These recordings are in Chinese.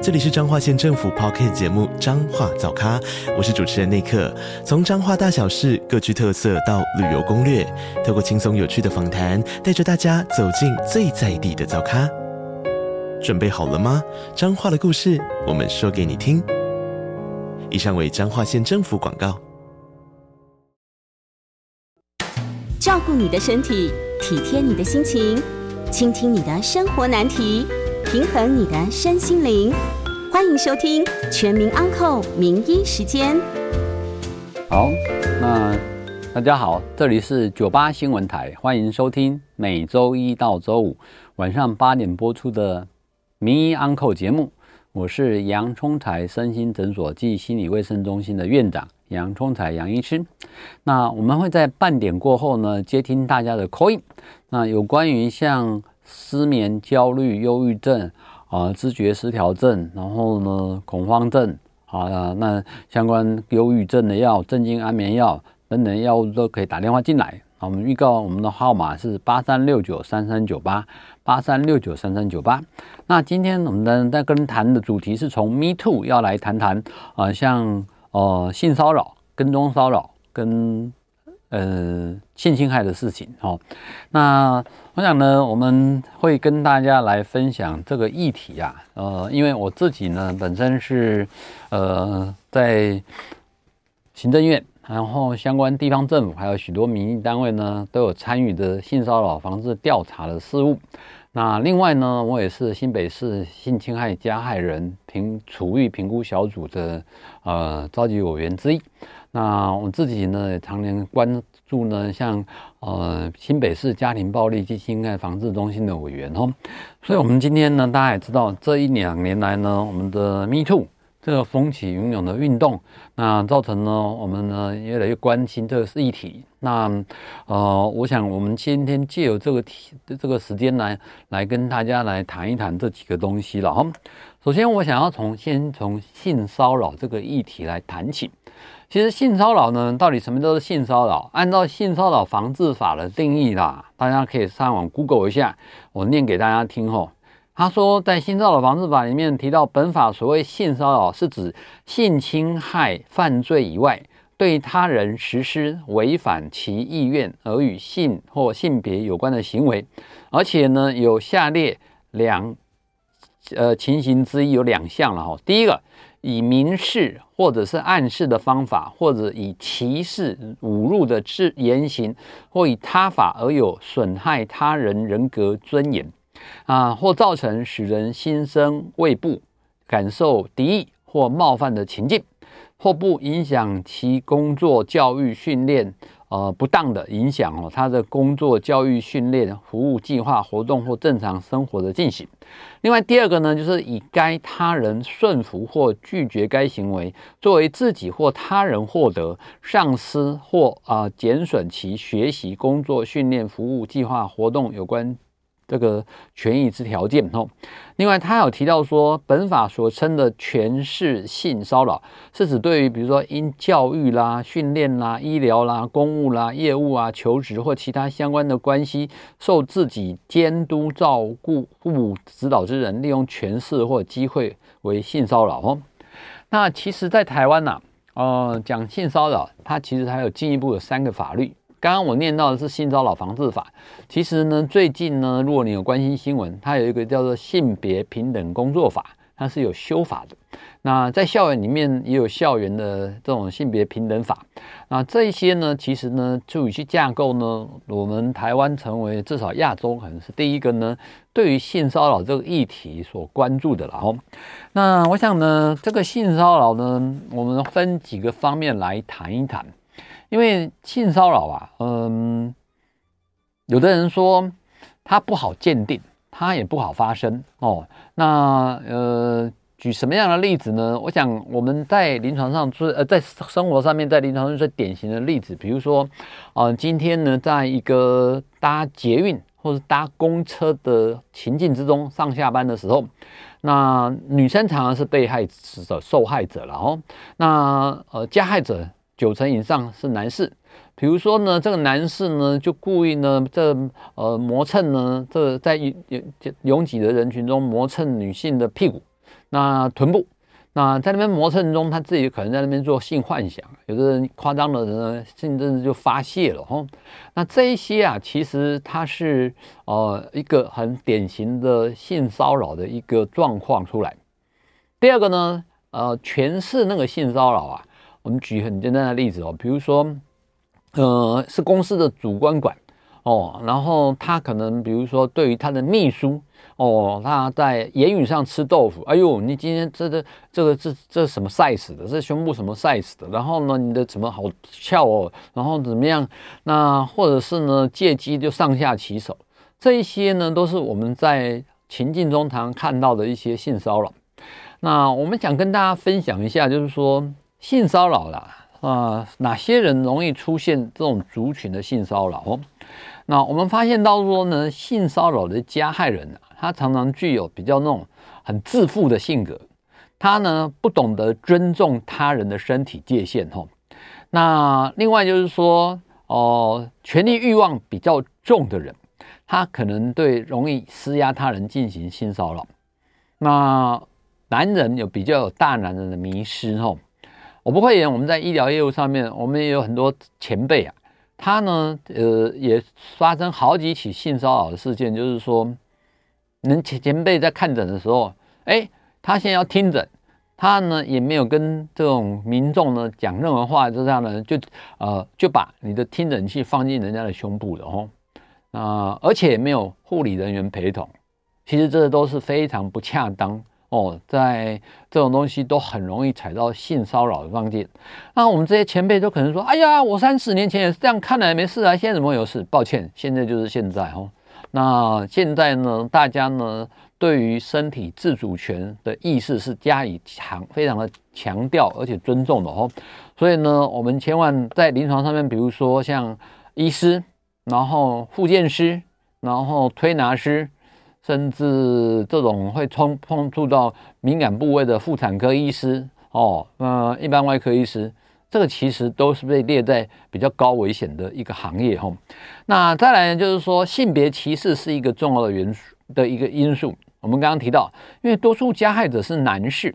这里是彰化县政府 Podcast 节目《彰化早咖》，我是主持人内克。从彰化大小事各具特色到旅游攻略，透过轻松有趣的访谈，带着大家走进最在地的早咖。准备好了吗？彰化的故事，我们说给你听。以上为彰化县政府广告。照顾你的身体，体贴你的心情，倾听你的生活难题，平衡你的身心灵。欢迎收听《全民安扣名医时间》。好，那大家好，这里是九八新闻台，欢迎收听每周一到周五晚上八点播出的《名医安扣》节目。我是杨聪才身心诊所暨心理卫生中心的院长杨聪才杨医师。那我们会在半点过后呢，接听大家的 call。那有关于像失眠、焦虑、忧郁症。啊，知觉失调症，然后呢，恐慌症，啊，那相关忧郁症的药、镇静安眠药等等药物都可以打电话进来。我们预告我们的号码是八三六九三三九八，八三六九三三九八。那今天我们的在跟谈的主题是从 Me Too 要来谈谈啊，像呃性骚扰、跟踪骚扰跟。呃，性侵害的事情哦，那我想呢，我们会跟大家来分享这个议题啊，呃，因为我自己呢本身是呃在行政院，然后相关地方政府还有许多民营单位呢都有参与的性骚扰防治调查的事务。那另外呢，我也是新北市性侵害加害人评处遇评估小组的呃召集委员之一。那我自己呢，也常年关注呢，像呃新北市家庭暴力及性侵害防治中心的委员哦，所以我们今天呢，大家也知道，这一两年来呢，我们的 Me Too 这个风起云涌的运动，那造成呢，我们呢越来越关心这个议题。那呃，我想我们今天借由这个题这个时间来来跟大家来谈一谈这几个东西了哈。首先，我想要从先从性骚扰这个议题来谈起。其实性骚扰呢，到底什么叫做性骚扰？按照性骚扰防治法的定义啦，大家可以上网 Google 一下，我念给大家听吼。他说，在性骚扰防治法里面提到，本法所谓性骚扰是指性侵害犯罪以外，对他人实施违反其意愿而与性或性别有关的行为，而且呢，有下列两呃情形之一有两项了哈。第一个。以明示或者是暗示的方法，或者以歧视、侮辱的字言行，或以他法而有损害他人人格尊严，啊，或造成使人心生畏怖、感受敌意或冒犯的情境，或不影响其工作、教育、训练。呃，不当的影响哦，他的工作、教育、训练、服务计划、活动或正常生活的进行。另外，第二个呢，就是以该他人顺服或拒绝该行为，作为自己或他人获得、丧失或啊、呃、减损其学习、工作、训练、服务计划、活动有关。这个权益之条件哦。另外，他有提到说，本法所称的权势性骚扰，是指对于比如说因教育啦、训练啦、医疗啦、公务啦、业务啊、求职或其他相关的关系，受自己监督、照顾、父母指导之人，利用权势或机会为性骚扰哦。那其实，在台湾呐，呃，讲性骚扰，它其实还有进一步的三个法律。刚刚我念到的是性骚扰防治法，其实呢，最近呢，如果你有关心新闻，它有一个叫做性别平等工作法，它是有修法的。那在校园里面也有校园的这种性别平等法。那这一些呢，其实呢，就有些架构呢，我们台湾成为至少亚洲可能是第一个呢，对于性骚扰这个议题所关注的了哦。那我想呢，这个性骚扰呢，我们分几个方面来谈一谈。因为性骚扰啊，嗯，有的人说它不好鉴定，它也不好发生哦。那呃，举什么样的例子呢？我想我们在临床上最呃，在生活上面，在临床上最典型的例子，比如说，啊、今天呢，在一个搭捷运。或是搭公车的情境之中，上下班的时候，那女生常常是被害者、受害者了哦。那呃，加害者九成以上是男士。比如说呢，这个男士呢就故意呢，这呃磨蹭呢，这在拥拥挤的人群中磨蹭女性的屁股，那臀部，那在那边磨蹭中，他自己可能在那边做性幻想，有的人夸张的人呢，甚至就发泄了吼。那这一些啊，其实它是呃一个很典型的性骚扰的一个状况出来。第二个呢，呃，全是那个性骚扰啊，我们举很简单的例子哦，比如说。呃，是公司的主管管哦，然后他可能比如说对于他的秘书哦，他在言语上吃豆腐，哎呦，你今天这个这个这这什么 size 的，这胸部什么 size 的，然后呢，你的什么好翘哦，然后怎么样？那或者是呢，借机就上下其手，这一些呢，都是我们在情境中常常看到的一些性骚扰。那我们想跟大家分享一下，就是说性骚扰啦。啊、哪些人容易出现这种族群的性骚扰？那我们发现到说呢，性骚扰的加害人啊，他常常具有比较那种很自负的性格，他呢不懂得尊重他人的身体界限。吼，那另外就是说，哦、呃，权力欲望比较重的人，他可能对容易施压他人进行性骚扰。那男人有比较有大男人的迷失。吼。我不会演，我们在医疗业务上面，我们也有很多前辈啊，他呢，呃，也发生好几起性骚扰的事件，就是说，人前前辈在看诊的时候，哎，他现在要听诊，他呢也没有跟这种民众呢讲任何话，就这样呢，就呃就把你的听诊器放进人家的胸部了哦，啊、而且也没有护理人员陪同，其实这都是非常不恰当。哦，在这种东西都很容易踩到性骚扰的关键。那我们这些前辈都可能说：“哎呀，我三十年前也是这样看来没事啊，现在怎么会有事？”抱歉，现在就是现在哦。那现在呢，大家呢对于身体自主权的意识是加以强，非常的强调而且尊重的哦。所以呢，我们千万在临床上面，比如说像医师，然后复健师，然后推拿师。甚至这种会冲碰触到敏感部位的妇产科医师哦，呃，一般外科医师，这个其实都是被列在比较高危险的一个行业哈。那再来呢，就是说性别歧视是一个重要的元素的一个因素。我们刚刚提到，因为多数加害者是男士，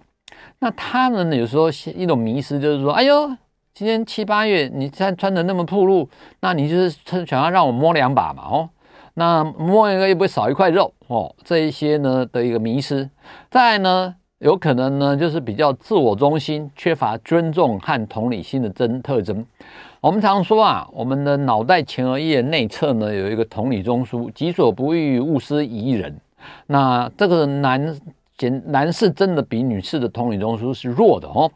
那他们有时候一种迷思就是说，哎呦，今天七八月你穿穿的那么暴露，那你就是想要让我摸两把嘛哦。那摸一个又不会少一块肉哦，这一些呢的一个迷失。再呢，有可能呢就是比较自我中心，缺乏尊重和同理心的真特征。我们常说啊，我们的脑袋前额叶内侧呢有一个同理中枢，己所不欲，勿施于人。那这个男男士真的比女士的同理中枢是弱的哦，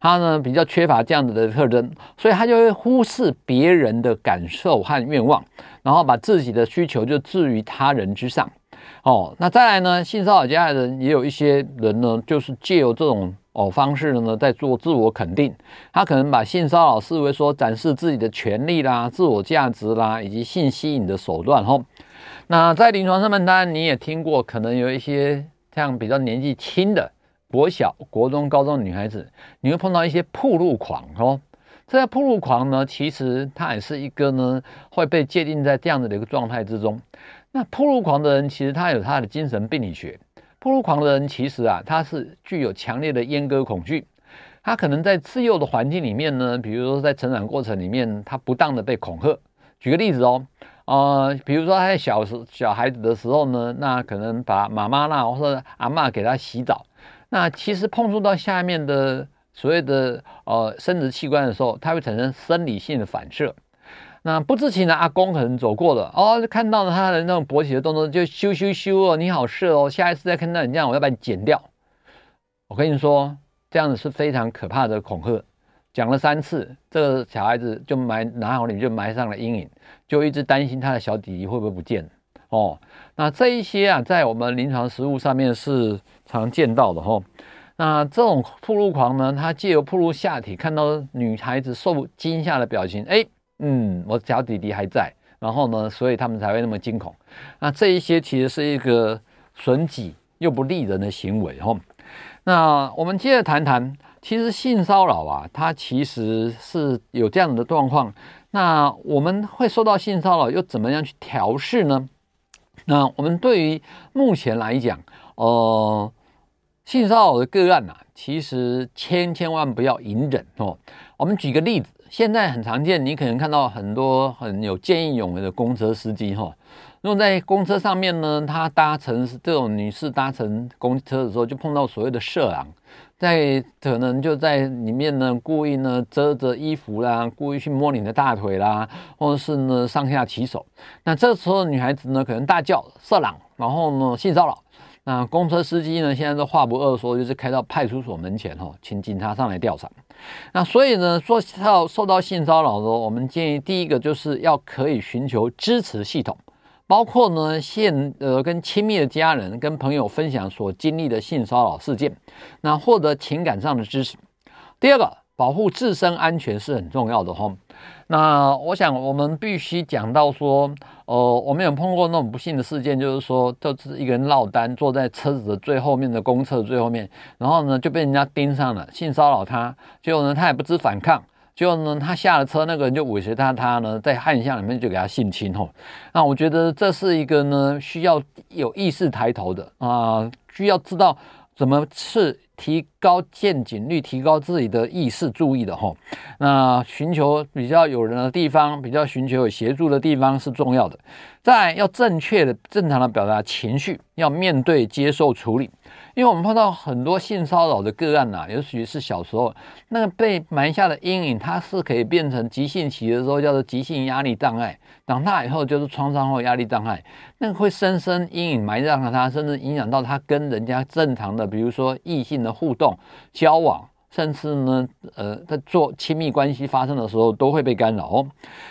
他呢比较缺乏这样子的特征，所以他就会忽视别人的感受和愿望。然后把自己的需求就置于他人之上，哦，那再来呢？性骚扰加害人也有一些人呢，就是借由这种哦方式呢，在做自我肯定。他可能把性骚扰视为说展示自己的权利啦、自我价值啦，以及性吸引的手段。吼、哦，那在临床上面，当然你也听过，可能有一些像比较年纪轻的国小、国中、高中女孩子，你会碰到一些暴露狂，哦。这个暴露狂呢，其实他也是一个呢，会被界定在这样的一个状态之中。那暴露狂的人，其实他有他的精神病理学。暴露狂的人，其实啊，他是具有强烈的阉割恐惧。他可能在自幼的环境里面呢，比如说在成长过程里面，他不当的被恐吓。举个例子哦，呃，比如说他在小时小孩子的时候呢，那可能把妈妈啦或者阿嬷给他洗澡，那其实碰触到下面的。所谓的呃生殖器官的时候，它会产生生理性的反射。那不知情的阿公可能走过了，哦，看到了他的那种勃起的动作，就咻咻咻哦，你好色哦，下一次再看到你这样，我要把你剪掉。我跟你说，这样子是非常可怕的恐吓。讲了三次，这个小孩子就埋脑海里就埋上了阴影，就一直担心他的小弟弟会不会不见哦。那这一些啊，在我们临床实务上面是常见到的哦。那这种暴露狂呢，他借由暴露下体，看到女孩子受惊吓的表情，哎，嗯，我小弟弟还在，然后呢，所以他们才会那么惊恐。那这一些其实是一个损己又不利人的行为吼。那我们接着谈谈，其实性骚扰啊，它其实是有这样的状况。那我们会受到性骚扰，又怎么样去调试呢？那我们对于目前来讲，呃，性骚扰的个案啊，其实千千万不要隐忍哦。我们举个例子，现在很常见，你可能看到很多很有见义勇为的公车司机哈。如果在公车上面呢，他搭乘这种女士搭乘公车的时候，就碰到所谓的色狼。在可能就在里面呢，故意呢遮着衣服啦，故意去摸你的大腿啦，或者是呢上下其手。那这时候女孩子呢可能大叫色狼，然后呢性骚扰。那公车司机呢现在都话不二说，就是开到派出所门前哈，请警察上来调查。那所以呢说到受到性骚扰的时候，我们建议第一个就是要可以寻求支持系统。包括呢，现呃跟亲密的家人、跟朋友分享所经历的性骚扰事件，那获得情感上的支持。第二个，保护自身安全是很重要的哈。那我想我们必须讲到说，呃，我们有碰过那种不幸的事件，就是说，就是一个人落单，坐在车子的最后面的公厕最后面，然后呢就被人家盯上了，性骚扰他，结果呢他也不知反抗。结果呢，他下了车，那个人就尾随他，他呢在汗巷里面就给他性侵吼。那我觉得这是一个呢需要有意识抬头的啊，需要知道怎么是提高见警率，提高自己的意识注意的吼。那寻求比较有人的地方，比较寻求有协助的地方是重要的。再要正确的、正常的表达情绪，要面对、接受、处理。因为我们碰到很多性骚扰的个案呐、啊，尤其是小时候那个被埋下的阴影，它是可以变成急性期的时候叫做急性压力障碍，长大以后就是创伤后压力障碍，那个会深深阴影埋葬了他，甚至影响到他跟人家正常的，比如说异性的互动、交往，甚至呢，呃，在做亲密关系发生的时候都会被干扰哦。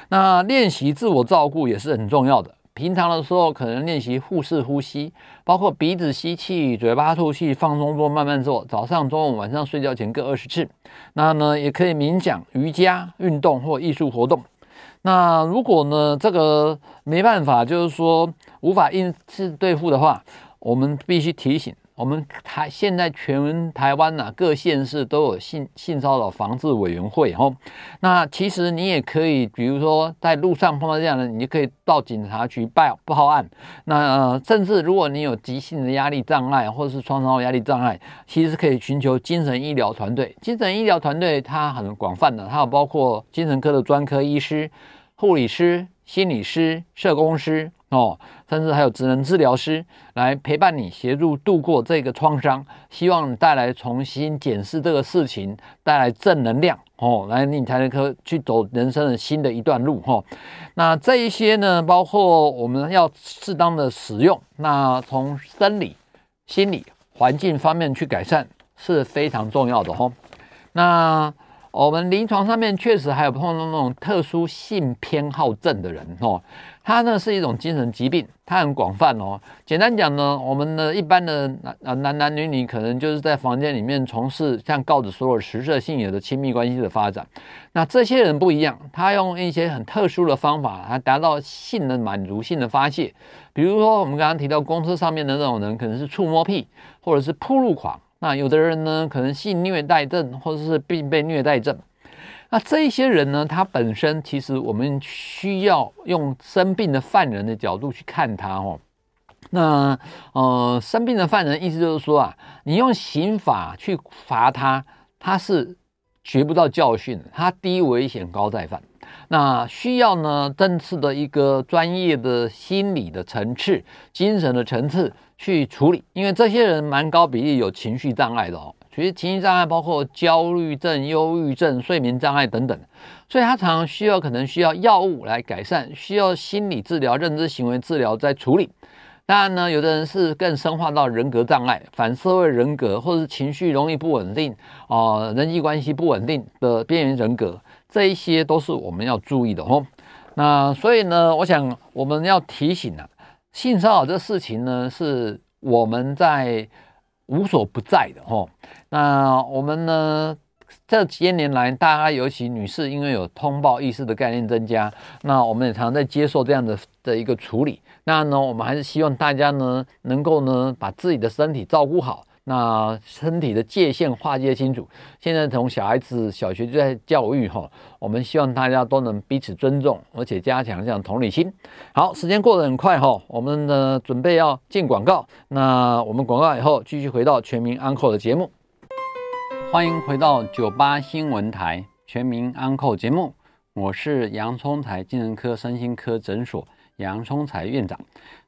那练习自我照顾也是很重要的。平常的时候，可能练习腹式呼吸，包括鼻子吸气、嘴巴吐气，放松做，慢慢做。早上、中午、晚上睡觉前各二十次。那呢，也可以冥想、瑜伽、运动或艺术活动。那如果呢，这个没办法，就是说无法应付对付的话，我们必须提醒。我们台现在全台湾呐、各县市都有性性骚扰防治委员会哦。那其实你也可以，比如说在路上碰到这样的，你就可以到警察局报报案。那、呃、甚至如果你有急性的压力障碍或者是创伤后压力障碍，其实可以寻求精神医疗团队。精神医疗团队它很广泛的，它有包括精神科的专科医师、护理师、心理师、社工师。哦，甚至还有职能治疗师来陪伴你，协助度过这个创伤，希望你带来重新检视这个事情，带来正能量哦，来你才能可去走人生的新的一段路哈、哦。那这一些呢，包括我们要适当的使用，那从生理、心理、环境方面去改善是非常重要的哈、哦。那我们临床上面确实还有碰到那种特殊性偏好症的人哦。它呢是一种精神疾病，它很广泛哦。简单讲呢，我们的一般的男啊男男女女可能就是在房间里面从事像告子说的食色性也的亲密关系的发展。那这些人不一样，他用一些很特殊的方法，来达到性的满足、性的发泄。比如说我们刚刚提到公车上面的那种人，可能是触摸癖或者是铺路狂。那有的人呢，可能性虐待症或者是并被虐待症。那这一些人呢，他本身其实我们需要用生病的犯人的角度去看他哦。那呃，生病的犯人意思就是说啊，你用刑法去罚他，他是学不到教训，他低危险高再犯。那需要呢，正式的一个专业的心理的层次、精神的层次去处理，因为这些人蛮高比例有情绪障碍的哦。其实情绪障碍包括焦虑症、忧郁症、睡眠障碍等等，所以他常常需要可能需要药物来改善，需要心理治疗、认知行为治疗在处理。当然呢，有的人是更深化到人格障碍、反社会人格，或是情绪容易不稳定啊、人际关系不稳定的边缘人格，这一些都是我们要注意的哦。那所以呢，我想我们要提醒啊，性骚扰这事情呢，是我们在。无所不在的哈，那我们呢这些年来，大家尤其女士，因为有通报意识的概念增加，那我们也常常在接受这样的的一个处理。那呢，我们还是希望大家呢，能够呢，把自己的身体照顾好。那身体的界限划界清楚。现在从小孩子小学就在教育哈，我们希望大家都能彼此尊重，而且加强这样同理心。好，时间过得很快哈，我们呢准备要进广告。那我们广告以后继续回到全民安扣的节目。欢迎回到九八新闻台全民安扣节目，我是洋葱台精神科身心科诊所杨聪财院长。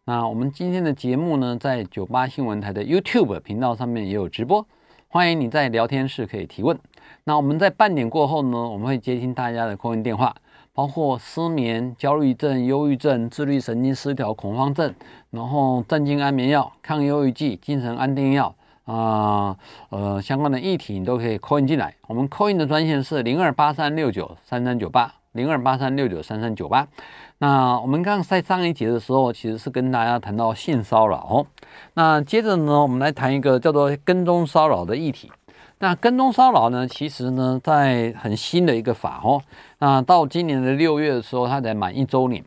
那我们今天的节目呢，在九八新闻台的 YouTube 频道上面也有直播，欢迎你在聊天室可以提问。那我们在半点过后呢，我们会接听大家的 call in 电话，包括失眠、焦虑症、忧郁症、自律神经失调、恐慌症，然后镇静安眠药、抗忧郁剂、精神安定药。啊，呃，相关的议题你都可以 call in 进来。我们 call in 的专线是零二八三六九三三九八，零二八三六九三三九八。那我们刚在上一节的时候，其实是跟大家谈到性骚扰哦。那接着呢，我们来谈一个叫做跟踪骚扰的议题。那跟踪骚扰呢，其实呢，在很新的一个法哦。那到今年的六月的时候，它才满一周年。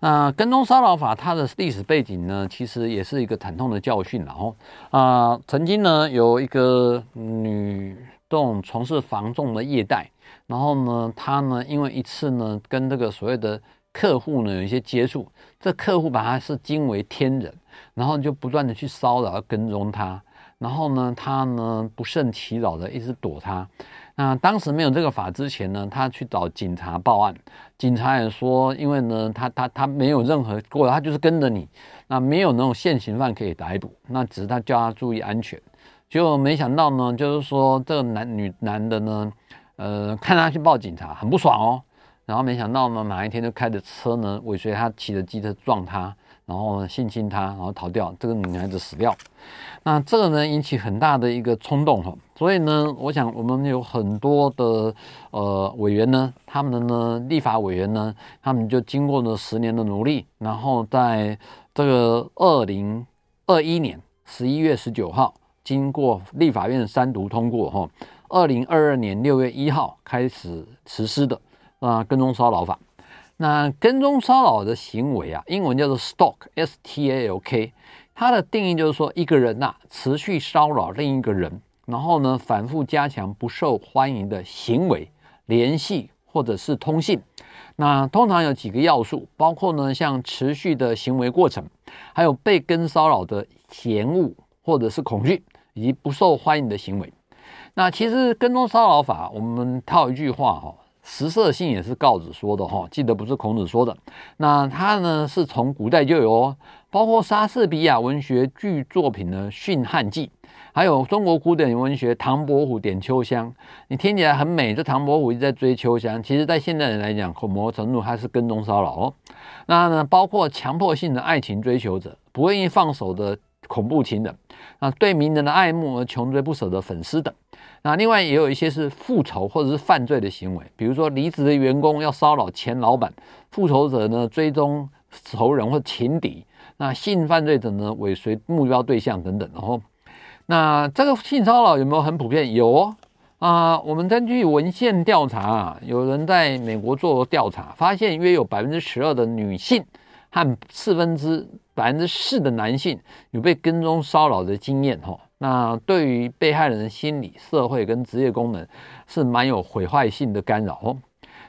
那跟踪骚扰法它的历史背景呢，其实也是一个惨痛的教训。然后啊，曾经呢有一个女这种从事房仲的业代，然后呢她呢因为一次呢跟这个所谓的客户呢有一些接触，这客户把他是惊为天人，然后就不断的去骚扰跟踪他，然后呢他呢不胜其扰的一直躲他。那当时没有这个法之前呢，他去找警察报案，警察也说，因为呢，他他他没有任何过，他就是跟着你，那没有那种现行犯可以逮捕，那只是他叫他注意安全，结果没想到呢，就是说这个男女男的呢，呃，看他去报警察很不爽哦，然后没想到呢，哪一天就开着车呢尾随他骑着机车撞他。然后呢，性侵他，然后逃掉，这个女孩子死掉。那这个呢，引起很大的一个冲动哈。所以呢，我想我们有很多的呃委员呢，他们的呢立法委员呢，他们就经过了十年的努力，然后在这个二零二一年十一月十九号，经过立法院三读通过哈，二零二二年六月一号开始实施的啊跟踪骚扰法。那跟踪骚扰的行为啊，英文叫做 stalk，S-T-A-L-K，它的定义就是说，一个人呐、啊、持续骚扰另一个人，然后呢反复加强不受欢迎的行为、联系或者是通信。那通常有几个要素，包括呢像持续的行为过程，还有被跟骚扰的嫌恶或者是恐惧，以及不受欢迎的行为。那其实跟踪骚扰法，我们套一句话哈。食色性也是告子说的哈，记得不是孔子说的。那他呢是从古代就有哦，包括莎士比亚文学剧作品的《驯汉记》，还有中国古典文学《唐伯虎点秋香》。你听起来很美，这唐伯虎一直在追秋香，其实在现代人来讲，某种程度还是跟踪骚扰哦。那呢，包括强迫性的爱情追求者，不愿意放手的恐怖情人，那对名人的爱慕而穷追不舍的粉丝等。那另外也有一些是复仇或者是犯罪的行为，比如说离职的员工要骚扰前老板，复仇者呢追踪仇人或情敌，那性犯罪者呢尾随目标对象等等。然后，那这个性骚扰有没有很普遍？有哦，啊，我们根据文献调查啊，有人在美国做调查，发现约有百分之十二的女性和四分之百分之四的男性有被跟踪骚扰的经验，哈。那对于被害人的心理、社会跟职业功能是蛮有毁坏性的干扰。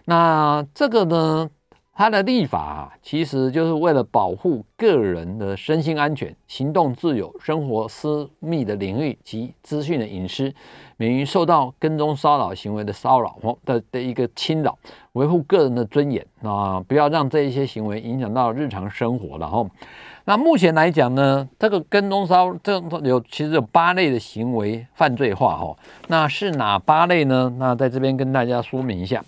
那这个呢，它的立法，其实就是为了保护个人的身心安全、行动自由、生活私密的领域及资讯的隐私，免于受到跟踪骚扰行为的骚扰的的一个侵扰，维护个人的尊严啊，不要让这一些行为影响到日常生活了。那目前来讲呢，这个跟踪骚这有其实有八类的行为犯罪化哈，那是哪八类呢？那在这边跟大家说明一下，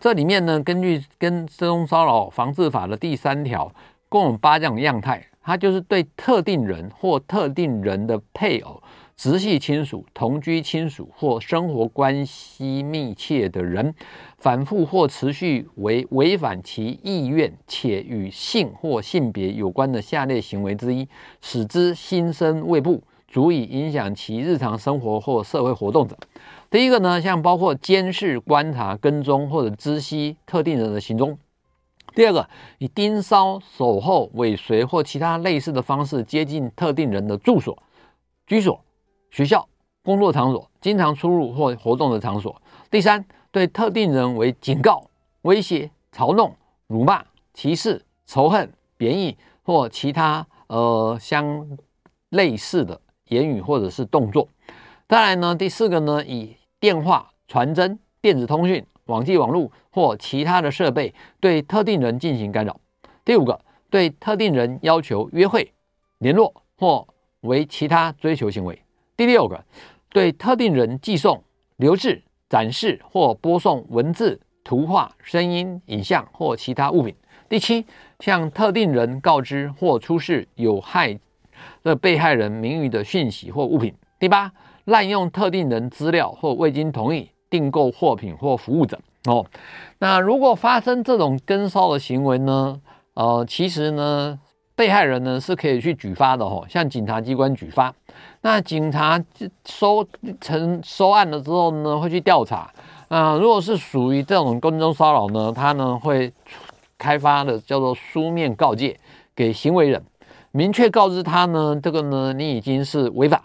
这里面呢，根据跟踪骚扰防治法的第三条，共有八种样态，它就是对特定人或特定人的配偶。直系亲属、同居亲属或生活关系密切的人，反复或持续为违反其意愿且与性或性别有关的下列行为之一，使之心生畏怖，足以影响其日常生活或社会活动者，第一个呢，像包括监视、观察、跟踪或者知悉特定人的行踪；第二个，以盯梢、守候、尾随或其他类似的方式接近特定人的住所、居所、学校、工作场所、经常出入或活动的场所；第三，对特定人为警告、威胁、嘲弄、辱骂、歧视、仇恨、贬义或其他呃相类似的言语或者是动作。再来呢，第四个呢，以电话、传真、电子通讯、网际网络或其他的设备对特定人进行干扰。第五个，对特定人要求约会、联络或为其他追求行为。第六个，对特定人寄送、留置、展示或播送文字、图画、声音、影像或其他物品。第七，向特定人告知或出示有害的被害人名誉的讯息或物品。第八。滥用特定人资料或未经同意订购货品或服务者哦，那如果发生这种跟骚的行为呢？呃，其实呢，被害人呢是可以去举发的哦，向警察机关举发。那警察收成收案了之后呢，会去调查。啊、如果是属于这种跟踪骚扰呢，他呢会开发的叫做书面告诫给行为人，明确告知他呢，这个呢你已经是违法。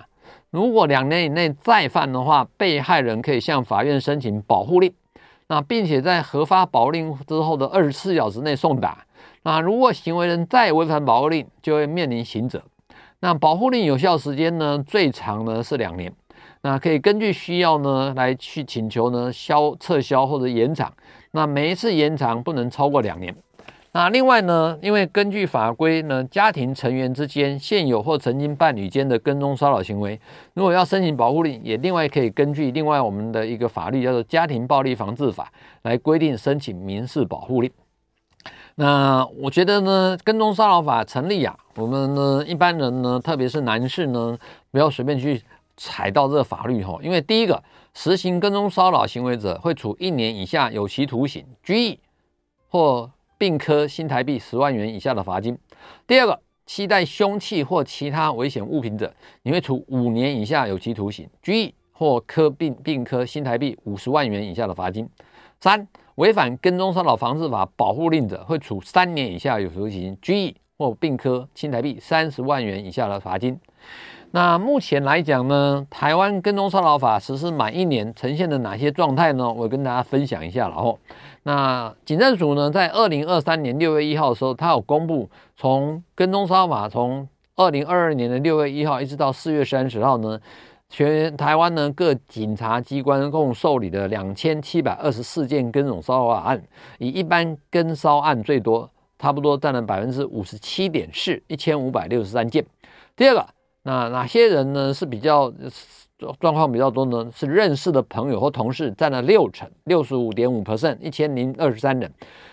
如果两年以内再犯的话，被害人可以向法院申请保护令，那并且在核发保令之后的二十四小时内送达。啊如果行为人再违反保护令，就会面临刑责。那保护令有效时间呢，最长呢是两年。那可以根据需要呢来去请求呢消撤销或者延长。那每一次延长不能超过两年。那另外呢，因为根据法规呢，家庭成员之间现有或曾经伴侣间的跟踪骚扰行为，如果要申请保护令，也另外可以根据另外我们的一个法律叫做《家庭暴力防治法》来规定申请民事保护令。那我觉得呢，跟踪骚扰法成立啊，我们呢一般人呢，特别是男士呢，不要随便去踩到这个法律哈，因为第一个，实行跟踪骚扰行为者会处一年以下有期徒刑、拘役或。并科新台币十万元以下的罚金。第二个，携带凶器或其他危险物品者，你会处五年以下有期徒刑、拘役或科并并科新台币五十万元以下的罚金。三，违反跟踪骚扰防治法保护令者，会处三年以下有期徒刑、拘役或并科新台币三十万元以下的罚金。那目前来讲呢，台湾跟踪骚扰法实施满一年，呈现的哪些状态呢？我跟大家分享一下，然后。那警政署呢，在二零二三年六月一号的时候，他有公布，从跟踪骚扰法从二零二二年的六月一号一直到四月三十号呢，全台湾呢各警察机关共受理的两千七百二十四件跟踪骚扰案，以一般跟骚案最多，差不多占了百分之五十七点四，一千五百六十三件。第二个，那哪些人呢是比较？状况比较多呢，是认识的朋友或同事占了六成，六十五点五 percent，一千零二十三人。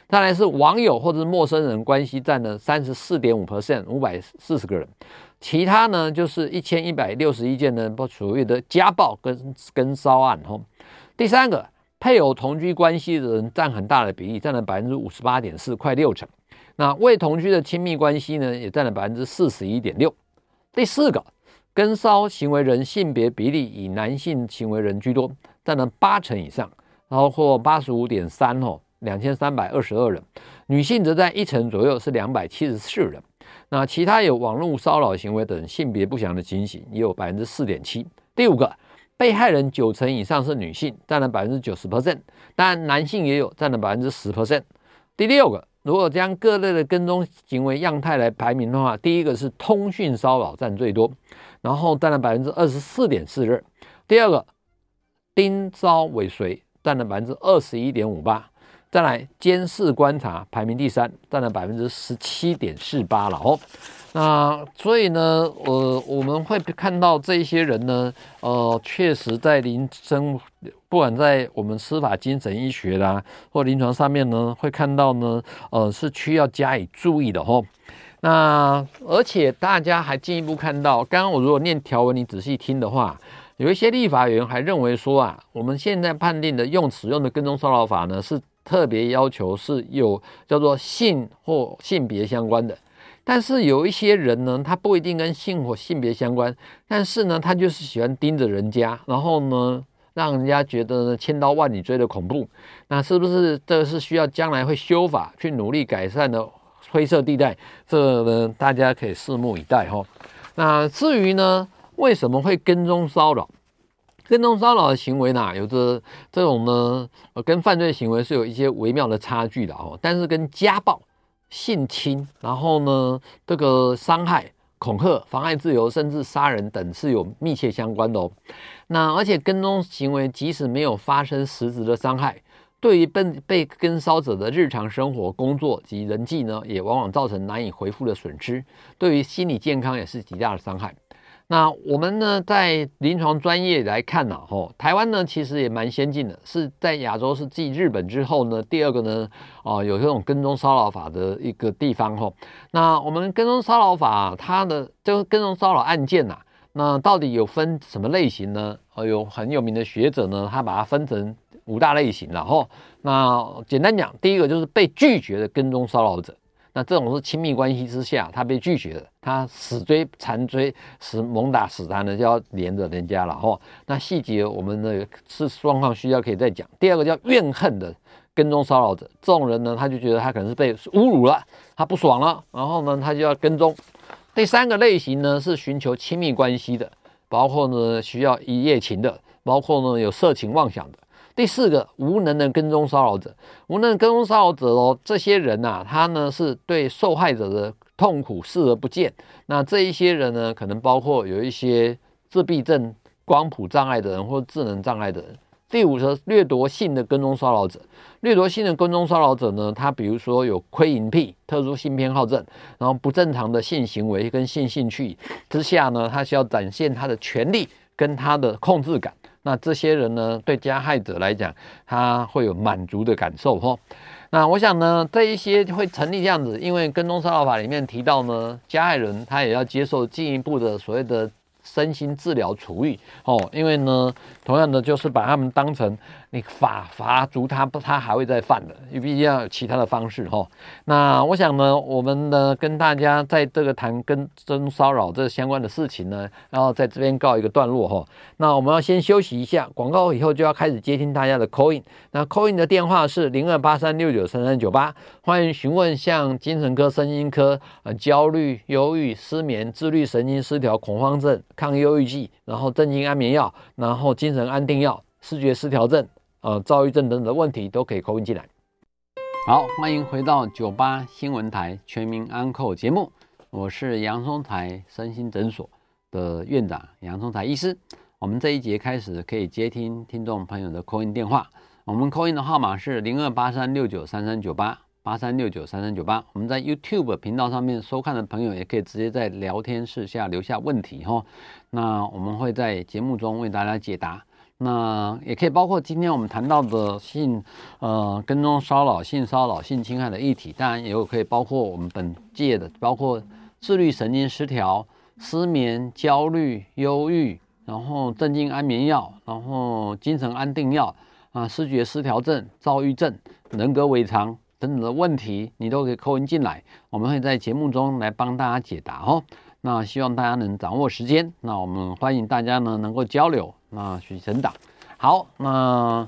再来是网友或者是陌生人关系占了三十四点五 percent，五百四十个人。其他呢就是一千一百六十一件呢，不属于的家暴跟跟骚案吼。第三个，配偶同居关系的人占很大的比例，占了百分之五十八点四，快六成。那未同居的亲密关系呢，也占了百分之四十一点六。第四个。跟骚行为人性别比例以男性行为人居多，占了八成以上，包括八十五点三哦，两千三百二十二人，女性则在一成左右，是两百七十四人。那其他有网络骚扰行为等性别不详的情形，也有百分之四点七。第五个，被害人九成以上是女性，占了百分之九十 percent，但男性也有占了百分之十 percent。第六个，如果将各类的跟踪行为样态来排名的话，第一个是通讯骚扰占最多。然后占了百分之二十四点四二，第二个盯梢尾随占了百分之二十一点五八，再来监视观察排名第三，占了百分之十七点四八了哦。那所以呢，呃，我们会看到这些人呢，呃，确实在临生，不管在我们司法精神医学啦或临床上面呢，会看到呢，呃，是需要加以注意的哦。那而且大家还进一步看到，刚刚我如果念条文，你仔细听的话，有一些立法员还认为说啊，我们现在判定的用使用的跟踪骚扰法呢，是特别要求是有叫做性或性别相关的。但是有一些人呢，他不一定跟性或性别相关，但是呢，他就是喜欢盯着人家，然后呢，让人家觉得呢千刀万里追的恐怖。那是不是这是需要将来会修法去努力改善的灰色地带？这呢，大家可以拭目以待哈。那至于呢，为什么会跟踪骚扰？跟踪骚扰的行为呢，有着这种呢，跟犯罪行为是有一些微妙的差距的哦。但是跟家暴、性侵，然后呢，这个伤害、恐吓、妨碍自由，甚至杀人等是有密切相关的哦。那而且跟踪行为即使没有发生实质的伤害，对于被被跟骚者的日常生活、工作及人际呢，也往往造成难以回复的损失，对于心理健康也是极大的伤害。那我们呢，在临床专业来看呢，吼，台湾呢其实也蛮先进的，是在亚洲是继日本之后呢，第二个呢，哦，有这种跟踪骚扰法的一个地方，吼。那我们跟踪骚扰法，它的这个跟踪骚扰案件呐，那到底有分什么类型呢？哦，有很有名的学者呢，他把它分成五大类型，了吼，那简单讲，第一个就是被拒绝的跟踪骚扰者。那这种是亲密关系之下，他被拒绝了，他死追缠追，死猛打死缠的就要连着人家了哈。那细节我们的是状况需要可以再讲。第二个叫怨恨的跟踪骚扰者，这种人呢他就觉得他可能是被侮辱了，他不爽了，然后呢他就要跟踪。第三个类型呢是寻求亲密关系的，包括呢需要一夜情的，包括呢有色情妄想的。第四个无能的跟踪骚扰者，无能跟踪骚扰者哦，这些人呐、啊，他呢是对受害者的痛苦视而不见。那这一些人呢，可能包括有一些自闭症、光谱障碍的人或智能障碍的人。第五个掠夺性的跟踪骚扰者，掠夺性的跟踪骚扰者呢，他比如说有窥淫癖、特殊性偏好症，然后不正常的性行为跟性兴趣之下呢，他需要展现他的权力跟他的控制感。那这些人呢，对加害者来讲，他会有满足的感受哈。那我想呢，这一些会成立这样子，因为跟踪骚扰法里面提到呢，加害人他也要接受进一步的所谓的身心治疗处遇哦，因为呢，同样的就是把他们当成。你法罚足他不，他还会再犯的，有必要有其他的方式哈。那我想呢，我们呢跟大家在这个谈跟踪骚扰这相关的事情呢，然后在这边告一个段落哈。那我们要先休息一下，广告以后就要开始接听大家的 call in。那 call in 的电话是零二八三六九三三九八，欢迎询问像精神科、身心科、呃焦虑、忧郁、失眠、自律神经失调、恐慌症、抗忧郁剂，然后镇静安眠药，然后精神安定药、视觉失调症。呃，躁郁症等等的问题都可以扣音进来。好，欢迎回到九八新闻台全民安扣节目，我是杨松台身心诊所的院长杨松台医师。我们这一节开始可以接听听众朋友的扣音电话，我们扣音的号码是零二八三六九三三九八八三六九三三九八。我们在 YouTube 频道上面收看的朋友也可以直接在聊天室下留下问题哈，那我们会在节目中为大家解答。那也可以包括今天我们谈到的性，呃，跟踪骚扰、性骚扰、性侵害的议题，当然也有可以包括我们本届的，包括自律神经失调、失眠、焦虑、忧郁，然后镇静安眠药，然后精神安定药啊，视觉失调症、躁郁症、人格违常等等的问题，你都可以扣音进来，我们会在节目中来帮大家解答哦。那希望大家能掌握时间，那我们欢迎大家呢能够交流，那许成党。好，那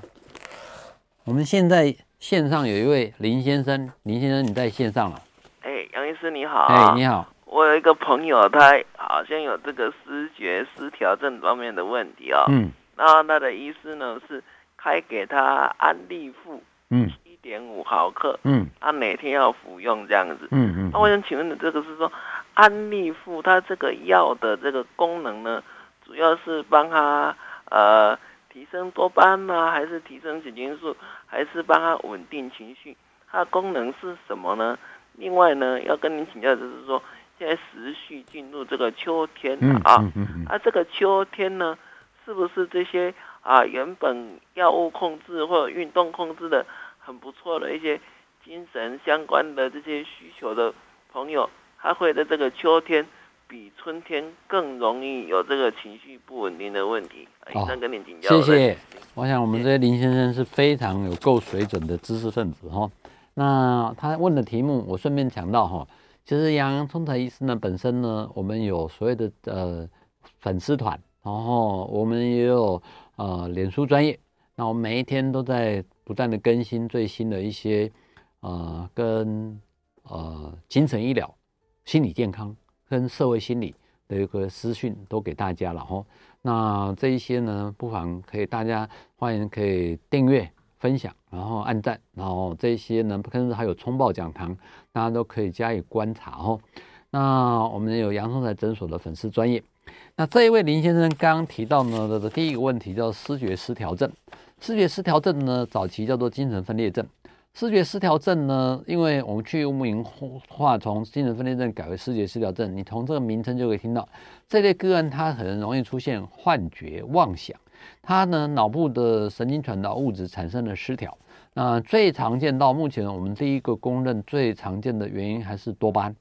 我们现在线上有一位林先生，林先生你在线上了。哎，杨医师你好。哎，你好。我有一个朋友，他好像有这个思觉失调症方面的问题哦。嗯。那他的医师呢是开给他安利富。嗯。一点五毫克。嗯。他每天要服用这样子。嗯嗯。那我想请问的这个是说。安利富它这个药的这个功能呢，主要是帮他呃提升多巴胺呢？还是提升血清素？还是帮他稳定情绪？它的功能是什么呢？另外呢，要跟您请教就是说，现在时序进入这个秋天了啊，嗯嗯嗯嗯、啊这个秋天呢，是不是这些啊原本药物控制或者运动控制的很不错的一些精神相关的这些需求的朋友？他会在这个秋天比春天更容易有这个情绪不稳定的问题。医生跟您请教。谢谢。我想我们这些林先生是非常有够水准的知识分子哈。那他问的题目，我顺便讲到哈，其实杨聪才医师呢本身呢，我们有所谓的呃粉丝团然后我们也有呃脸书专业，那我们每一天都在不断的更新最新的一些呃跟呃精神医疗、心理健康跟社会心理的一个资讯都给大家了哈。那这一些呢，不妨可以大家欢迎可以订阅、分享，然后按赞，然后这一些呢，甚至还有冲爆讲堂，大家都可以加以观察哦。那我们有杨松财诊所的粉丝专业。那这一位林先生刚刚提到呢的第一个问题叫思觉失调症。思觉失调症呢，早期叫做精神分裂症。视觉失调症呢，因为我们去污名化，从精神分裂症改为视觉失调症，你从这个名称就可以听到，这类个案它很容易出现幻觉、妄想，它呢脑部的神经传导物质产生了失调。那最常见到目前我们第一个公认最常见的原因还是多巴胺。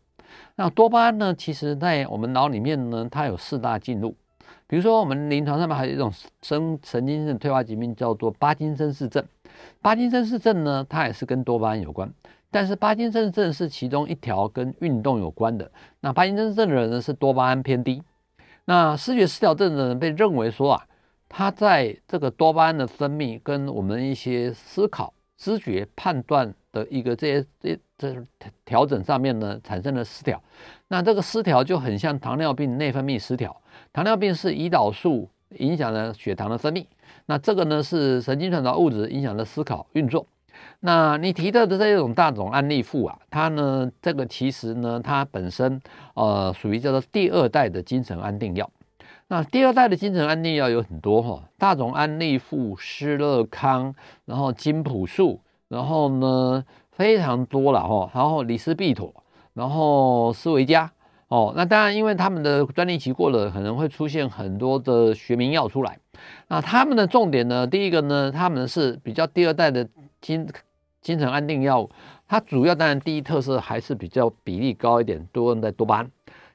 那多巴胺呢，其实在我们脑里面呢，它有四大进路。比如说，我们临床上面还有一种神神经性退化疾病，叫做巴金森氏症。巴金森氏症呢，它也是跟多巴胺有关，但是巴金森症是其中一条跟运动有关的。那巴金森症的人呢，是多巴胺偏低。那视觉失调症的人被认为说啊，他在这个多巴胺的分泌跟我们一些思考、知觉、判断的一个这些这这调整上面呢，产生了失调。那这个失调就很像糖尿病内分泌失调。糖尿病是胰岛素影响了血糖的分泌，那这个呢是神经传导物质影响了思考运作。那你提到的这种大种安利富啊，它呢这个其实呢它本身呃属于叫做第二代的精神安定药。那第二代的精神安定药有很多哈，大种安利富、施乐康，然后金普素，然后呢非常多了哈，然后李斯必妥，然后斯维嘉。哦，那当然，因为他们的专利期过了，可能会出现很多的学名药出来。那他们的重点呢，第一个呢，他们是比较第二代的精精神安定药物，它主要当然第一特色还是比较比例高一点，多用在多巴胺。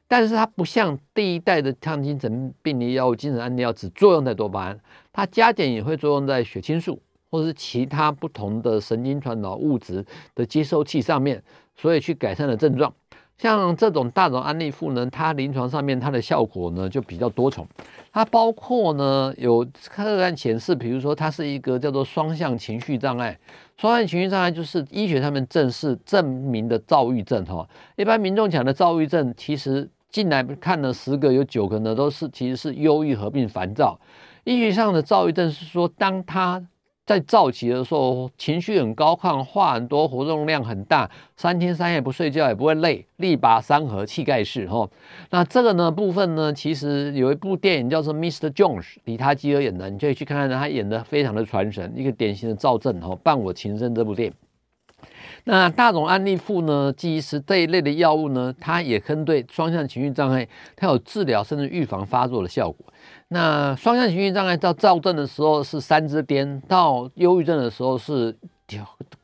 但是它不像第一代的抗精神病的药物，精神安定药只作用在多巴胺，它加减也会作用在血清素或者是其他不同的神经传导物质的接收器上面，所以去改善了症状。像这种大种安利赋呢，它临床上面它的效果呢就比较多重，它包括呢有个案显示，比如说它是一个叫做双向情绪障碍，双向情绪障碍就是医学上面正式证明的躁郁症哈。一般民众讲的躁郁症，其实进来看了十个有九个呢都是其实是忧郁合并烦躁。医学上的躁郁症是说，当他在躁期的时候，情绪很高亢，话很多，活动量很大，三天三夜不睡觉也不会累，力拔山河，气盖世哈。那这个呢部分呢，其实有一部电影叫做《Mr. Jones》，李塔基尔演的，你可以去看看，他演的非常的传神，一个典型的躁症哈。伴我情深这部电影。那大种安利富呢，其实这一类的药物呢，它也针对双向情绪障碍，它有治疗甚至预防发作的效果。那双向情绪障碍到躁症的时候是三之巅，到忧郁症的时候是跌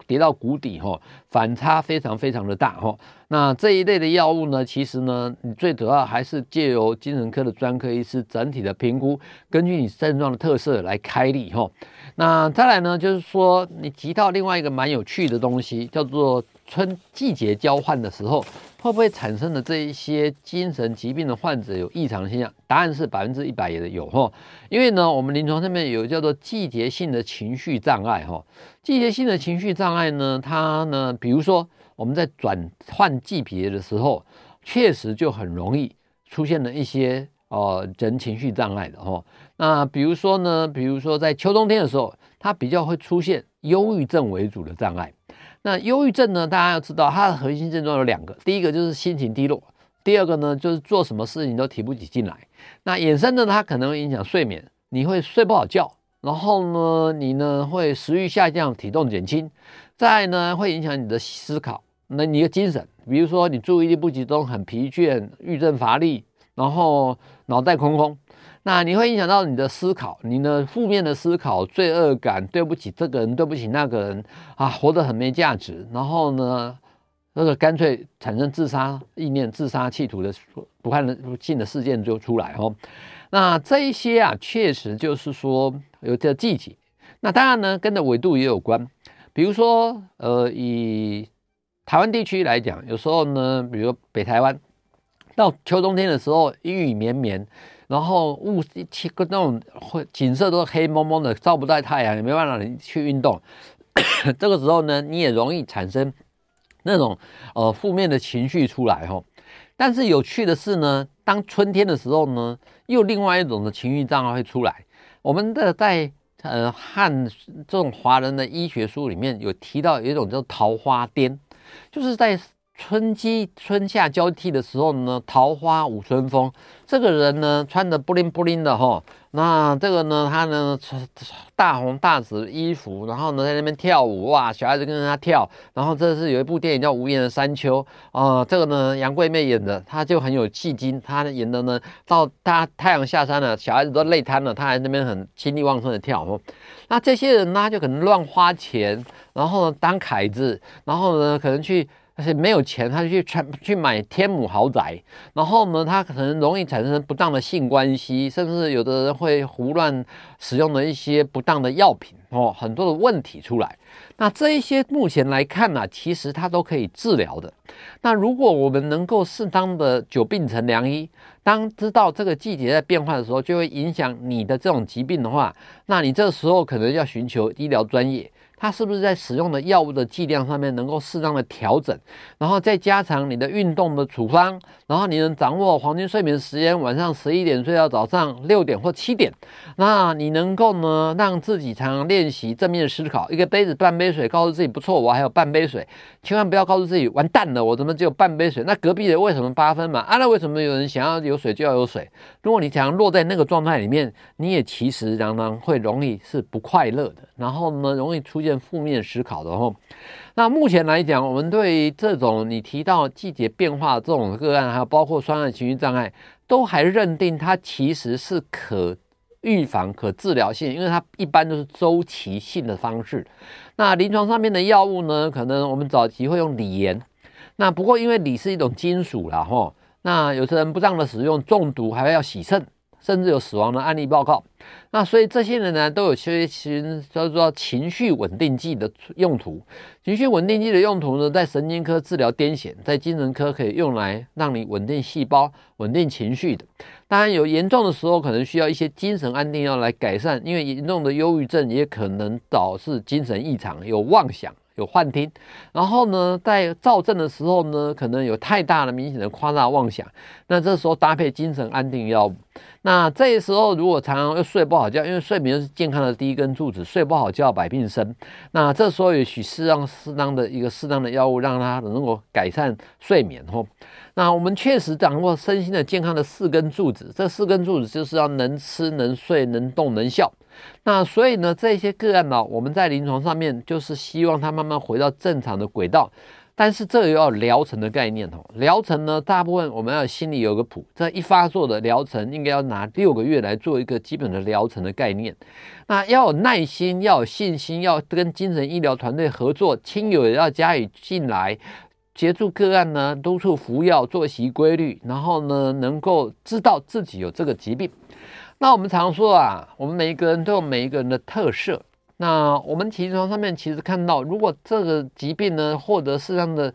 跌到谷底哈，反差非常非常的大哈。那这一类的药物呢，其实呢，你最主要还是借由精神科的专科医师整体的评估，根据你症状的特色来开立哈。那再来呢，就是说你提到另外一个蛮有趣的东西，叫做春季节交换的时候。会不会产生的这一些精神疾病的患者有异常的现象？答案是百分之一百也有哈，因为呢，我们临床上面有叫做季节性的情绪障碍哈。季节性的情绪障碍呢，它呢，比如说我们在转换季节的时候，确实就很容易出现了一些呃人情绪障碍的哈。那比如说呢，比如说在秋冬天的时候，它比较会出现忧郁症为主的障碍。那忧郁症呢？大家要知道，它的核心症状有两个，第一个就是心情低落，第二个呢就是做什么事情都提不起劲来。那衍生的它可能会影响睡眠，你会睡不好觉，然后呢，你呢会食欲下降，体重减轻，再呢会影响你的思考，那你的精神，比如说你注意力不集中，很疲倦，郁症乏力，然后脑袋空空。那你会影响到你的思考，你的负面的思考、罪恶感、对不起这个人、对不起那个人啊，活得很没价值。然后呢，那个干脆产生自杀意念、自杀企图的不堪信的事件就出来哦。那这一些啊，确实就是说有这季节。那当然呢，跟的纬度也有关。比如说，呃，以台湾地区来讲，有时候呢，比如北台湾，到秋冬天的时候，阴雨绵绵。然后雾气跟那种景色都是黑蒙蒙的，照不到太阳，也没办法去运动。这个时候呢，你也容易产生那种呃负面的情绪出来哈。但是有趣的是呢，当春天的时候呢，又另外一种的情绪障碍会出来。我们的在呃汉这种华人的医学书里面有提到有一种叫桃花癫，就是在。春季春夏交替的时候呢，桃花舞春风。这个人呢，穿的布灵布灵的哈，那这个呢，他呢穿大红大紫的衣服，然后呢在那边跳舞，哇，小孩子跟着他跳。然后这是有一部电影叫《无言的山丘》啊、呃，这个呢杨贵媚演的，他就很有戏精，他演的呢到大太阳下山了，小孩子都累瘫了，他还那边很精力旺盛的跳。那这些人呢，就可能乱花钱，然后呢当凯子，然后呢可能去。而且没有钱，他就去穿去买天母豪宅，然后呢，他可能容易产生不当的性关系，甚至有的人会胡乱使用的一些不当的药品哦，很多的问题出来。那这一些目前来看呢、其实它都可以治疗的。那如果我们能够适当的久病成良医，当知道这个季节在变化的时候，就会影响你的这种疾病的话，那你这时候可能要寻求医疗专业。它是不是在使用的药物的剂量上面能够适当的调整，然后再加强你的运动的处方，然后你能掌握黄金睡眠时间，晚上十一点睡到早上六点或七点，那你能够呢让自己常常练习正面思考，一个杯子半杯水，告诉自己不错，我还有半杯水，千万不要告诉自己完蛋了，我怎么只有半杯水？那隔壁的为什么八分嘛？啊，那为什么有人想要有水就要有水？如果你常常落在那个状态里面，你也其实常常会容易是不快乐的，然后呢容易出现。负面思考的哦，那目前来讲，我们对这种你提到季节变化这种个案，还有包括双向情绪障碍，都还认定它其实是可预防、可治疗性，因为它一般都是周期性的方式。那临床上面的药物呢，可能我们早期会用锂盐，那不过因为锂是一种金属啦，吼，那有些人不当的使用中毒，还要洗肾。甚至有死亡的案例报告，那所以这些人呢都有些情叫做情绪稳定剂的用途。情绪稳定剂的用途呢，在神经科治疗癫痫，在精神科可以用来让你稳定细胞、稳定情绪的。当然有严重的时候，可能需要一些精神安定药来改善，因为严重的忧郁症也可能导致精神异常，有妄想。有幻听，然后呢，在躁症的时候呢，可能有太大的明显的夸大妄想，那这时候搭配精神安定药物，那这时候如果常常又睡不好觉，因为睡眠是健康的第一根柱子，睡不好觉百病生，那这时候也许适当适当的一个适当的药物，让他能够改善睡眠吼。那我们确实掌握身心的健康的四根柱子，这四根柱子就是要能吃能睡能动能笑。那所以呢，这些个案呢，我们在临床上面就是希望他慢慢回到正常的轨道，但是这个要疗程的概念哦。疗程呢，大部分我们要心里有个谱，这一发作的疗程应该要拿六个月来做一个基本的疗程的概念。那要有耐心，要有信心，要跟精神医疗团队合作，亲友也要加以进来协助个案呢，督促服药、作息规律，然后呢，能够知道自己有这个疾病。那我们常说啊，我们每一个人都有每一个人的特色。那我们临床上面其实看到，如果这个疾病呢获得适当的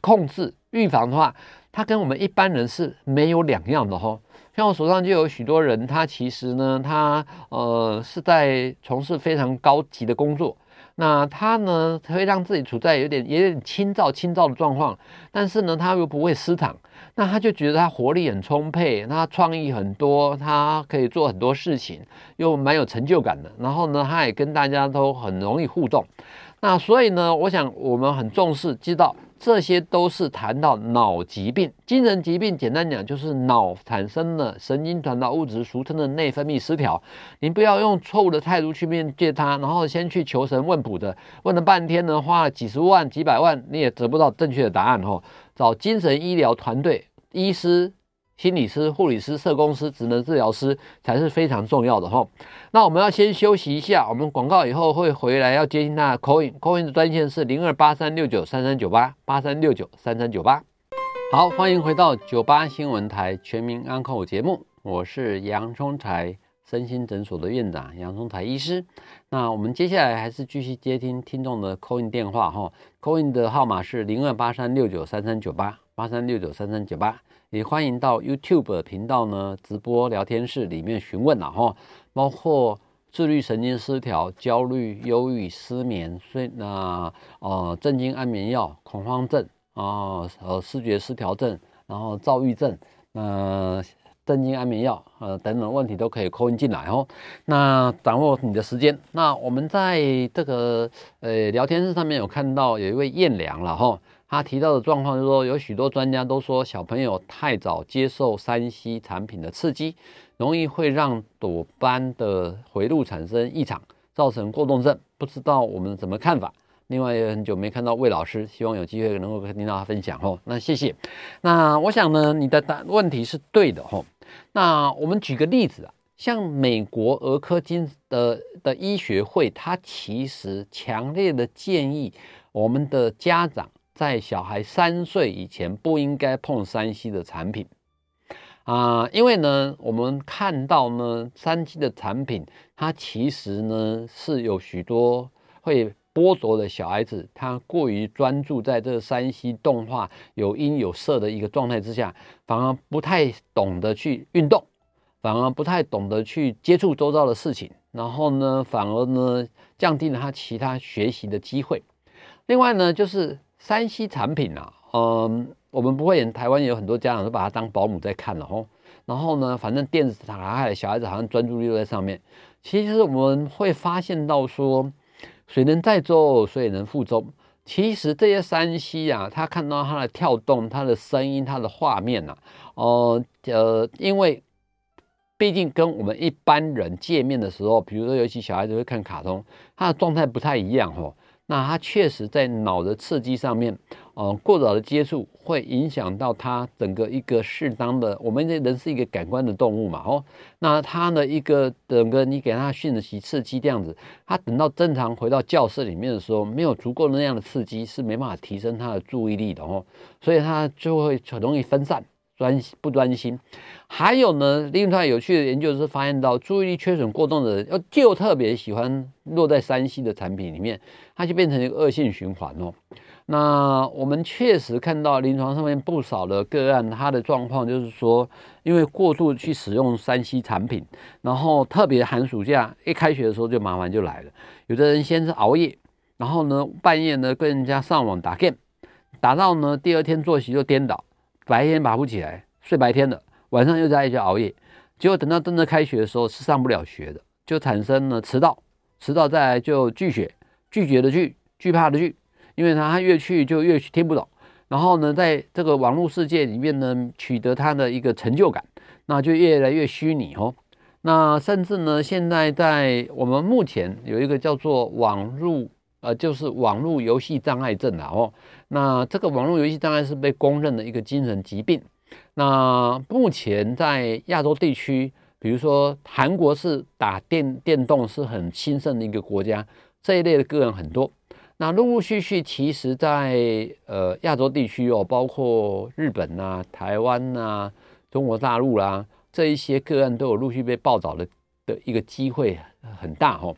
控制、预防的话，它跟我们一般人是没有两样的哈。像我手上就有许多人，他其实呢，他呃是在从事非常高级的工作。那他呢，会让自己处在有点有点轻躁轻躁的状况，但是呢，他又不会失常，那他就觉得他活力很充沛，他创意很多，他可以做很多事情，又蛮有成就感的。然后呢，他也跟大家都很容易互动。那所以呢，我想我们很重视，知道。这些都是谈到脑疾病、精神疾病。简单讲，就是脑产生了神经传导物质，俗称的内分泌失调。您不要用错误的态度去面对它，然后先去求神问卜的，问了半天呢，花了几十万、几百万，你也得不到正确的答案。哈，找精神医疗团队、医师。心理师、护理师、社工师、职能治疗师才是非常重要的哈。那我们要先休息一下，我们广告以后会回来要接听他的 call in，call in 的专线是零二八三六九三三九八八三六九三三九八。好，欢迎回到九八新闻台全民安扣节目，我是杨聪财身心诊所的院长杨聪财医师。那我们接下来还是继续接听听众的 call in 电话哈，call in 的号码是零二八三六九三三九八八三六九三三九八。也欢迎到 YouTube 频道呢直播聊天室里面询问了哈，包括自律神经失调、焦虑、忧郁、失眠、睡那呃镇静安眠药、恐慌症啊呃视觉失调症，然后躁郁症，呃镇静安眠药呃等等问题都可以 call 进来哦。那掌握你的时间，那我们在这个呃聊天室上面有看到有一位燕良了哈。他提到的状况就是说，有许多专家都说，小朋友太早接受三 C 产品的刺激，容易会让多巴的回路产生异常，造成过动症。不知道我们怎么看法？另外也很久没看到魏老师，希望有机会能够听到他分享哦。那谢谢。那我想呢，你的答问题是对的哦。那我们举个例子啊，像美国儿科经的的医学会，他其实强烈的建议我们的家长。在小孩三岁以前不应该碰 3C 的产品啊、因为呢，我们看到呢，3C 的产品它其实呢是有许多会剥夺了小孩子他过于专注在这个 3C 动画有音有色的一个状态之下，反而不太懂得去运动，反而不太懂得去接触周遭的事情，然后呢，反而呢降低了他其他学习的机会。另外呢，就是。山西产品啊，嗯，我们不会。台湾有很多家长都把它当保姆在看了哦。然后呢，反正电子打开，小孩子好像专注力都在上面。其实我们会发现到说，水能载舟，水也能覆舟。其实这些山西啊，他看到它的跳动、它的声音、它的画面呐、啊，呃呃，因为毕竟跟我们一般人见面的时候，比如说尤其小孩子会看卡通，他的状态不太一样哦。那他确实在脑的刺激上面，呃，过早的接触会影响到他整个一个适当的。我们这人是一个感官的动物嘛，哦，那他的一个整个你给他讯息刺激这样子，他等到正常回到教室里面的时候，没有足够那样的刺激，是没办法提升他的注意力的哦，所以他就会很容易分散。专不专心，还有呢，另外有趣的研究是发现到，注意力缺损过动的人，就特别喜欢落在山西的产品里面，它就变成一个恶性循环哦。那我们确实看到临床上面不少的个案，它的状况就是说，因为过度去使用山西产品，然后特别寒暑假一开学的时候就麻烦就来了。有的人先是熬夜，然后呢半夜呢跟人家上网打 game，打到呢第二天作息就颠倒。白天爬不起来，睡白天的，晚上又在一直熬夜，结果等到真的开学的时候是上不了学的，就产生了迟到，迟到再来就拒学，拒绝的拒，惧怕的惧，因为他越去就越听不懂，然后呢，在这个网络世界里面呢，取得他的一个成就感，那就越来越虚拟哦。那甚至呢，现在在我们目前有一个叫做网络。呃，就是网络游戏障碍症了哦。那这个网络游戏当然是被公认的一个精神疾病。那目前在亚洲地区，比如说韩国是打电电动是很兴盛的一个国家，这一类的个案很多。那陆陆续续，其实在呃亚洲地区哦，包括日本呐、台湾呐、中国大陆啦、这一些个案都有陆续被报道的的一个机会很大哦。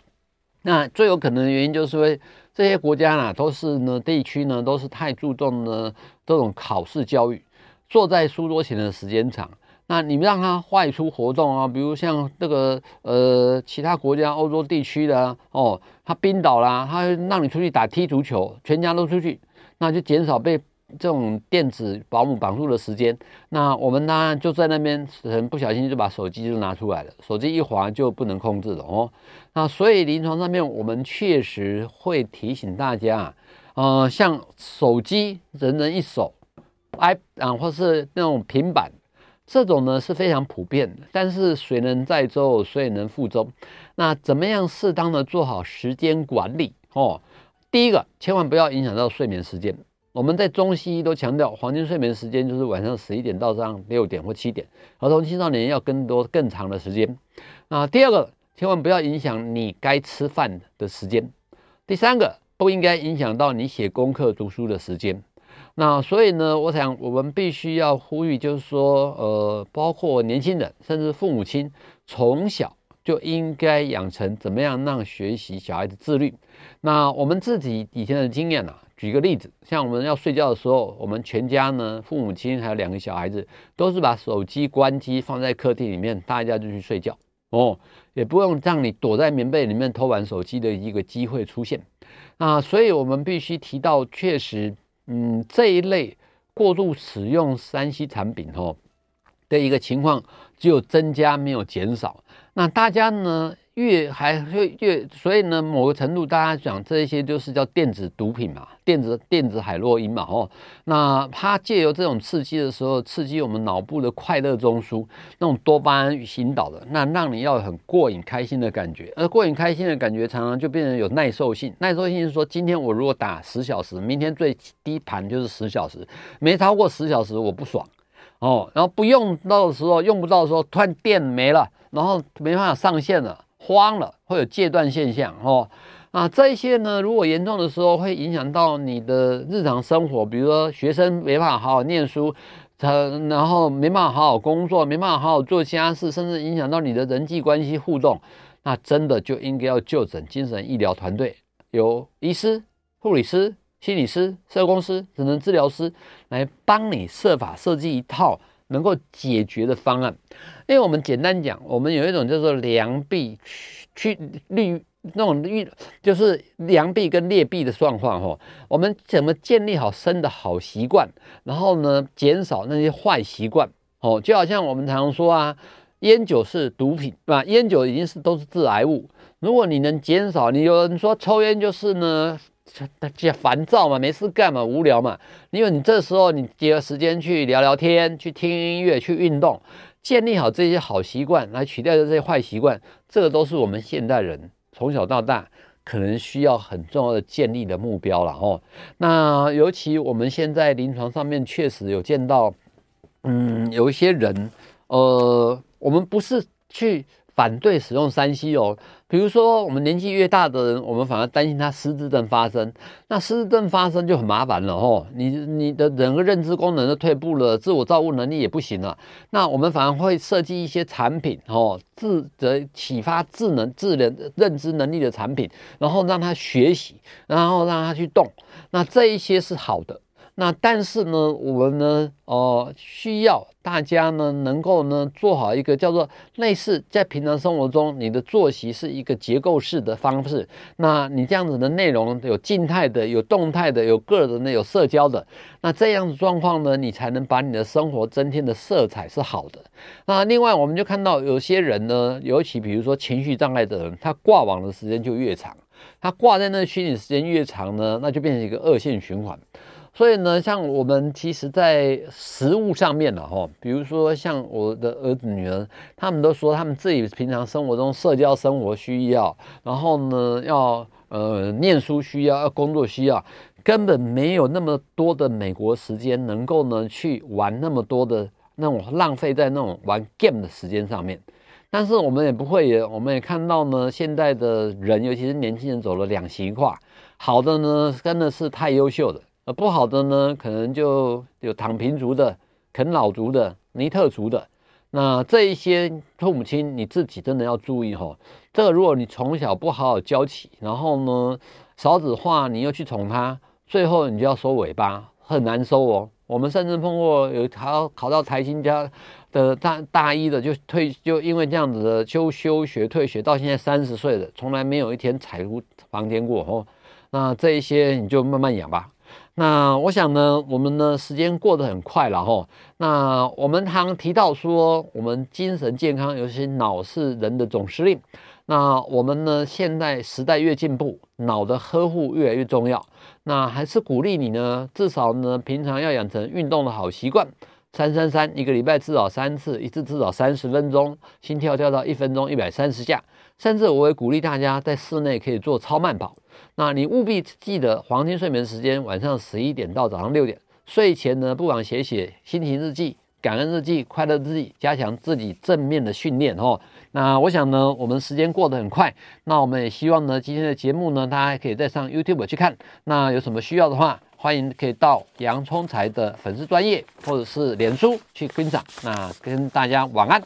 那最有可能的原因就是说，这些国家啊，都是呢地区呢，都是太注重呢这种考试教育，坐在书桌前的时间长。那你们让他外出活动啊，比如像这个呃其他国家欧洲地区的哦，他冰岛啦，他让你出去打踢足球，全家都出去，那就减少被。这种电子保姆绑住的时间，那我们呢就在那边，很不小心就把手机就拿出来了，手机一滑就不能控制了哦。那所以临床上面我们确实会提醒大家，呃，像手机人人一手，i 啊或是那种平板，这种呢是非常普遍的。但是水能载舟，水能覆舟。那怎么样适当的做好时间管理哦？第一个，千万不要影响到睡眠时间。我们在中西医都强调，黄金睡眠时间就是晚上十一点到早上六点或七点，儿童青少年要更多更长的时间。那第二个，千万不要影响你该吃饭的时间。第三个，不应该影响到你写功课读书的时间。那所以呢，我想我们必须要呼吁，就是说，呃，包括年轻人甚至父母亲，从小就应该养成怎么样让学习小孩子自律。那我们自己以前的经验呢、啊？举个例子，像我们要睡觉的时候，我们全家呢，父母亲还有两个小孩子，都是把手机关机放在客厅里面，大家就去睡觉哦，也不用让你躲在棉被里面偷玩手机的一个机会出现。啊，所以我们必须提到，确实，嗯，这一类过度使用三 C 产品哦的一个情况，只有增加没有减少。那大家呢？越还会越，所以呢，某个程度，大家讲这一些就是叫电子毒品嘛，电子电子海洛因嘛，哦，那它借由这种刺激的时候，刺激我们脑部的快乐中枢，那种多巴胺引导的，那让你要很过瘾开心的感觉，而过瘾开心的感觉常常就变成有耐受性，耐受性是说，今天我如果打十小时，明天最低盘就是十小时，没超过十小时我不爽，哦，然后不用到的时候，用不到的时候，突然电没了，然后没办法上线了。慌了，会有戒断现象哦。啊，这些呢，如果严重的时候，会影响到你的日常生活，比如说学生没办法好好念书，他然后没办法好好工作，没办法好好做家事，甚至影响到你的人际关系互动，那真的就应该要就诊精神医疗团队，有医师、护理师、心理师、社工师、职能治疗师来帮你设法设计一套。能够解决的方案，因为我们简单讲，我们有一种叫做良币去利那种利，就是良币跟劣币的状况哈。我们怎么建立好生的好习惯，然后呢，减少那些坏习惯哦。就好像我们常常说啊，烟酒是毒品，对吧？烟酒已经是都是致癌物。如果你能减少，你有人说抽烟就是呢。这烦躁嘛，没事干嘛，无聊嘛。因为你这时候你结合时间去聊聊天，去听音乐，去运动，建立好这些好习惯，来取代这些坏习惯，这个都是我们现代人从小到大可能需要很重要的建立的目标了哦。那尤其我们现在临床上面确实有见到，嗯，有一些人，呃，我们不是去。反对使用三 C 哦，比如说我们年纪越大的人，我们反而担心他失智症发生。那失智症发生就很麻烦了哦，你你的整个认知功能都退步了，自我照顾能力也不行了。那我们反而会设计一些产品哦，智的启发智能、智能认知能力的产品，然后让他学习，然后让他去动。那这一些是好的。那但是呢，我们呢，哦、呃，需要大家呢，能够呢，做好一个叫做类似在平常生活中，你的作息是一个结构式的方式。那你这样子的内容有静态的，有动态的，有个人的，有社交的。那这样子状况呢，你才能把你的生活增添的色彩是好的。那另外，我们就看到有些人呢，尤其比如说情绪障碍的人，他挂网的时间就越长，他挂在那虚拟时间越长呢，那就变成一个恶性循环。所以呢，像我们其实，在食物上面了哈，比如说像我的儿子女儿，他们都说他们自己平常生活中社交生活需要，然后呢，要呃念书需要，要工作需要，根本没有那么多的美国时间能够呢去玩那么多的那种浪费在那种玩 game 的时间上面。但是我们也不会也，我们也看到呢，现在的人，尤其是年轻人，走了两极化，好的呢，真的是太优秀的。呃，不好的呢，可能就有躺平族的、啃老族的、尼特族的。那这一些父母亲，你自己真的要注意哈。这个如果你从小不好好教起，然后呢，少子化你又去宠他，最后你就要收尾巴，很难收哦。我们甚至碰过有考考到台清交的大大一的，就退，就因为这样子的休休学退学，到现在三十岁了，从来没有一天踩出房间过哦。那这一些你就慢慢养吧。那我想呢，我们呢时间过得很快了哈。那我们常提到说，我们精神健康，尤其脑是人的总司令。那我们呢，现在时代越进步，脑的呵护越来越重要。那还是鼓励你呢，至少呢，平常要养成运动的好习惯。三三三，一个礼拜至少三次，一次至少三十分钟，心跳跳到一分钟一百三十下。甚至我会鼓励大家在室内可以做超慢跑。那你务必记得黄金睡眠时间，晚上十一点到早上六点。睡前呢，不妨写写心情日记、感恩日记、快乐日记，加强自己正面的训练哦。那我想呢，我们时间过得很快，那我们也希望呢，今天的节目呢，大家可以再上 YouTube 去看。那有什么需要的话，欢迎可以到杨聪财的粉丝专业或者是脸书去观赏。那跟大家晚安。